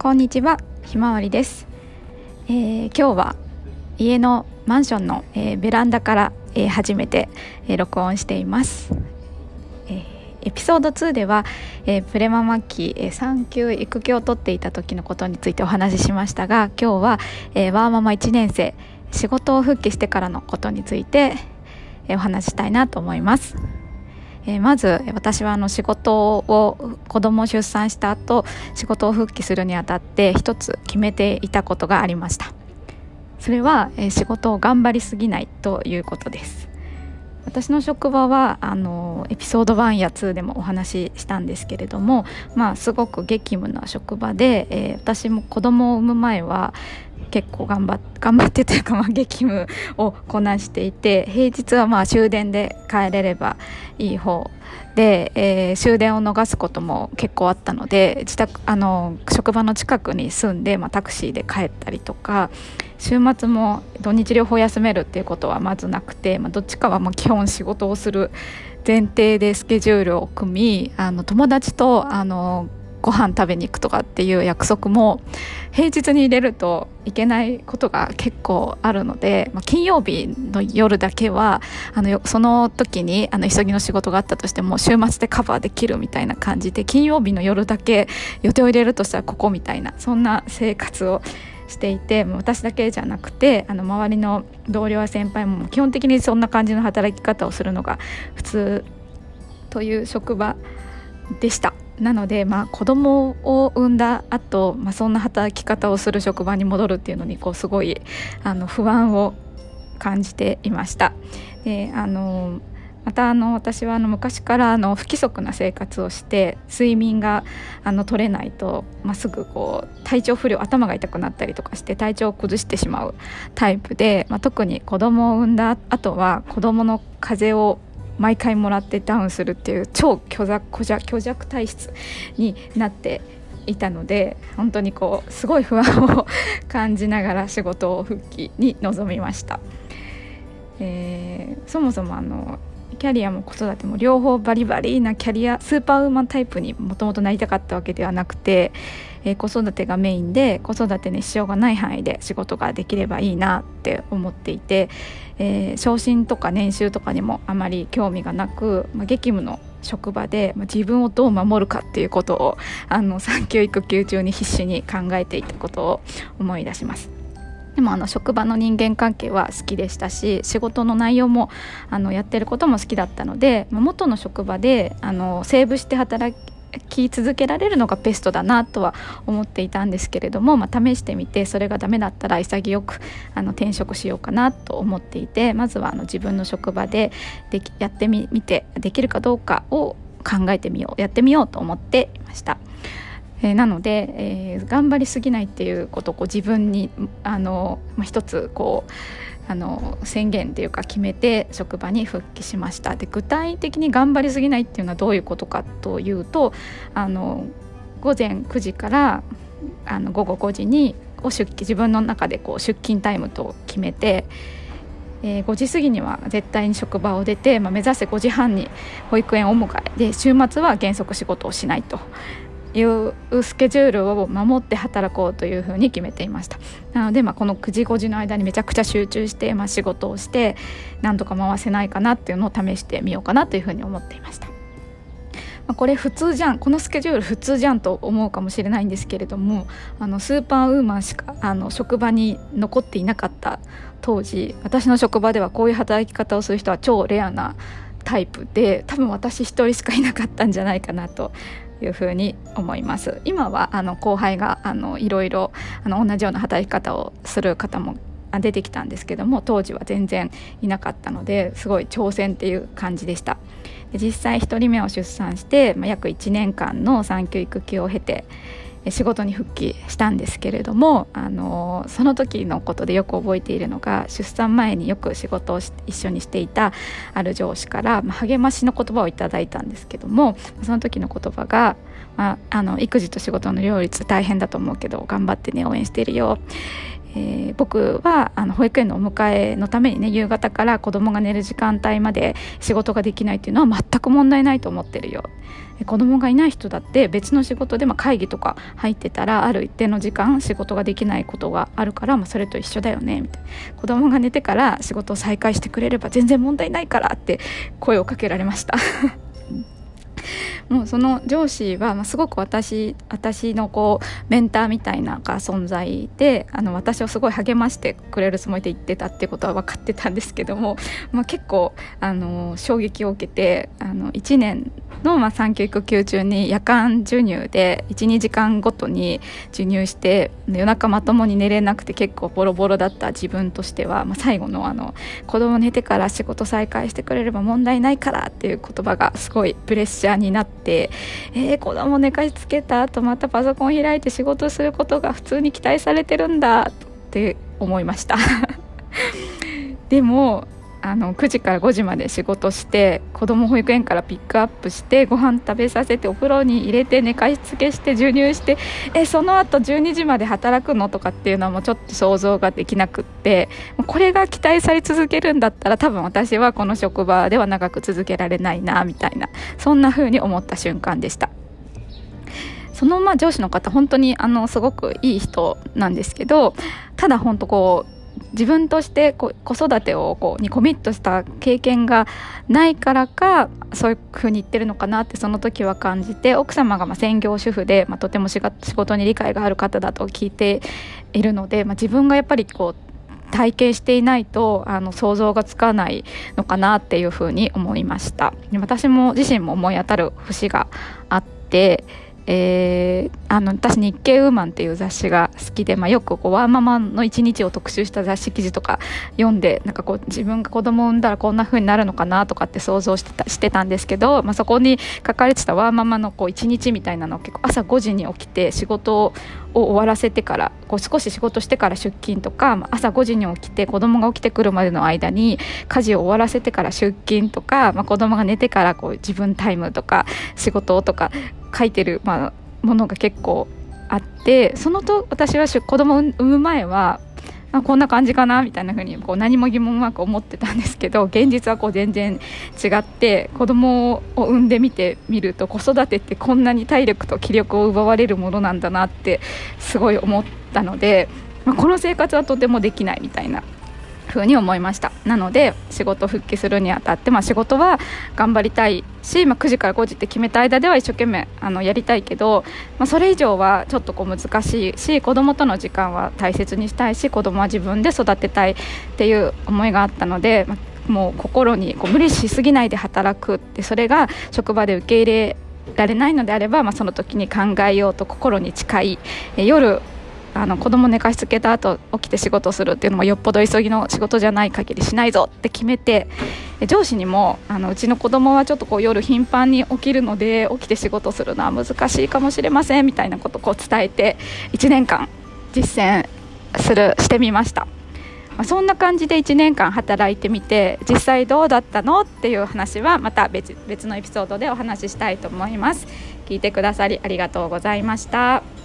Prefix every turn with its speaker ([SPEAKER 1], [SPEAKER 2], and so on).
[SPEAKER 1] こんにちはひまわりです、えー、今日は家のマンションの、えー、ベランダから、えー、初めて、え録音しています、えエピソード2では、えプレママ期、え産休育休を取っていた時のことについてお話ししましたが今日は、えワーママ1年生仕事を復帰してからのことについて、えお話したいなと思います。えー、まず私はあの仕事を子供を出産した後仕事を復帰するにあたって一つ決めていたことがありました。それは、えー、仕事を頑張りすぎないということです。私の職場はあのエピソード1や2でもお話ししたんですけれども、まあ、すごく激務な職場で、えー、私も子供を産む前は結構頑張っ頑張ってというか、まあ、激務をこなしていて平日はまあ終電で帰れればいい方で、えー、終電を逃すことも結構あったので自宅あの職場の近くに住んで、まあ、タクシーで帰ったりとか週末も土日両方休めるっていうことはまずなくて、まあ、どっちかはまあ基本仕事をする前提でスケジュールを組みあの友達とあのご飯食べに行くとかっていう約束も平日に入れるといけないことが結構あるので、まあ、金曜日の夜だけはあのその時にあの急ぎの仕事があったとしても週末でカバーできるみたいな感じで金曜日の夜だけ予定を入れるとしたらここみたいなそんな生活をしていて私だけじゃなくてあの周りの同僚や先輩も基本的にそんな感じの働き方をするのが普通という職場でした。なので、まあ、子供を産んだ後、まあそんな働き方をする職場に戻るっていうのにこうすごいあの不安を感じていました。であのまたあの私はあの昔からあの不規則な生活をして睡眠があの取れないと、まあ、すぐこう体調不良頭が痛くなったりとかして体調を崩してしまうタイプで、まあ、特に子供を産んだ後は子供の風邪を毎回もらってダウンするっていう超虚弱虚弱体質になっていたので本当にこうすごい不安を感じながら仕事を復帰に臨みました。えー、そもそもあのキャリアも子育ても両方バリバリなキャリアスーパーウーマンタイプにもともとなりたかったわけではなくて、えー、子育てがメインで子育てに支障がない範囲で仕事ができればいいなって思っていて、えー、昇進とか年収とかにもあまり興味がなく、まあ、激務の職場で、まあ、自分をどう守るかっていうことをあの産休育休中に必死に考えていたことを思い出します。でもあの職場の人間関係は好きでしたし仕事の内容もあのやってることも好きだったので、ま、元の職場であのセーブして働き続けられるのがベストだなとは思っていたんですけれども、まあ、試してみてそれがダメだったら潔くあの転職しようかなと思っていてまずはあの自分の職場ででやってみてできるかどうかを考えてみようやってみようと思っていました。えー、なので、えー、頑張りすぎないっていうことをこう自分にあの、まあ、一つこうあの宣言っていうか決めて職場に復帰しました。で具体的に頑張りすぎないっていうのはどういうことかというとあの午前9時からあの午後5時にを出勤自分の中でこう出勤タイムと決めて、えー、5時過ぎには絶対に職場を出て、まあ、目指せ5時半に保育園お迎えで週末は原則仕事をしないと。いうスケジュールを守って働こうというふうに決めていましたなので、まあ、この9時5時の間にめちゃくちゃ集中して、まあ、仕事をしてなんとか回せないかなっていうのを試してみようかなというふうに思っていました。まあ、これ普通じゃんこのスケジュール普通じゃんと思うかもしれないんですけれどもあのスーパーウーマンしかあの職場に残っていなかった当時私の職場ではこういう働き方をする人は超レアなタイプで多分私一人しかいなかったんじゃないかなというふうに思います。今はあの後輩があのいろいろあの同じような働き方をする方も出てきたんですけども当時は全然いなかったのですごい挑戦っていう感じでした。で実際1人目を出産して、まあ、約1年間の産休育休を経て仕事に復帰したんですけれどもあのその時のことでよく覚えているのが出産前によく仕事を一緒にしていたある上司から、まあ、励ましの言葉をいただいたんですけどもその時の言葉が、まあ、あの育児と仕事の両立大変だと思うけど頑張ってね応援してるよ、えー、僕はあの保育園のお迎えのためにね夕方から子供が寝る時間帯まで仕事ができないっていうのは全く問題ないと思ってるよ。子供がいない人だって別の仕事で、まあ、会議とか入ってたらある一定の時間仕事ができないことがあるから、まあ、それと一緒だよねみたいな。子供が寝てから仕事を再開してくれれば全然問題ないからって声をかけられました。もうその上司は、まあ、すごく私私のこうメンターみたいなが存在であの私をすごい励ましてくれるつもりで言ってたってことは分かってたんですけども、まあ、結構あの衝撃を受けてあの1年の、まあ、産休育休中に夜間授乳で12時間ごとに授乳して夜中まともに寝れなくて結構ボロボロだった自分としては、まあ、最後のあの子供寝てから仕事再開してくれれば問題ないからっていう言葉がすごいプレッシャーになって、えー、子供寝かしつけた後またパソコン開いて仕事することが普通に期待されてるんだって思いました。でもあの9時から5時まで仕事して子ども保育園からピックアップしてご飯食べさせてお風呂に入れて寝かしつけして授乳してえその後12時まで働くのとかっていうのはもうちょっと想像ができなくってこれが期待され続けるんだったら多分私はこの職場では長く続けられないなみたいなそんな風に思った瞬間でした。そのまあ上司の方本当にあのすごくいい人なんですけどただ本当こう自分として子育てをこうにコミットした経験がないからかそういうふうに言ってるのかなってその時は感じて奥様がま専業主婦で、まあ、とても仕事に理解がある方だと聞いているので、まあ、自分がやっぱりこう体験していないとあの想像がつかないのかなっていうふうに思いました。私も自身も思い当たる節があってえー、あの私日経ウーマンっていう雑誌が好きで、まあ、よくこうワーママの一日を特集した雑誌記事とか読んでなんかこう自分が子供を産んだらこんな風になるのかなとかって想像してたしてたんですけど、まあ、そこに書かれてたワーママのこう一日みたいなのを結構朝5時に起きて仕事を終わらせてからこう少し仕事してから出勤とか朝5時に起きて子供が起きてくるまでの間に家事を終わらせてから出勤とか、まあ、子供が寝てからこう自分タイムとか仕事とか書いてる、まあ、ものが結構あってそのと私は子供を産む前はあこんな感じかなみたいな風にこう何も疑問なく思ってたんですけど現実はこう全然違って子供を産んでみてみると子育てってこんなに体力と気力を奪われるものなんだなってすごい思ったので、まあ、この生活はとてもできないみたいなふうに思いました。なので仕事復帰するにあたって、まあ、仕事は頑張りたいし、まあ、9時から5時って決めた間では一生懸命あのやりたいけど、まあ、それ以上はちょっとこう難しいし子供との時間は大切にしたいし子供は自分で育てたいっていう思いがあったので、まあ、もう心にこう無理しすぎないで働くってそれが職場で受け入れられないのであれば、まあ、その時に考えようと心に近い夜あの子供寝かしつけた後起きて仕事するっていうのもよっぽど急ぎの仕事じゃない限りしないぞって決めて上司にもあのうちの子供はちょっとこう夜頻繁に起きるので起きて仕事するのは難しいかもしれませんみたいなことをこう伝えて1年間実践するしてみました。ま、そんな感じで1年間働いてみて実際どうだったのっていう話はまた別別のエピソードでお話ししたいと思います聞いてくださりありがとうございました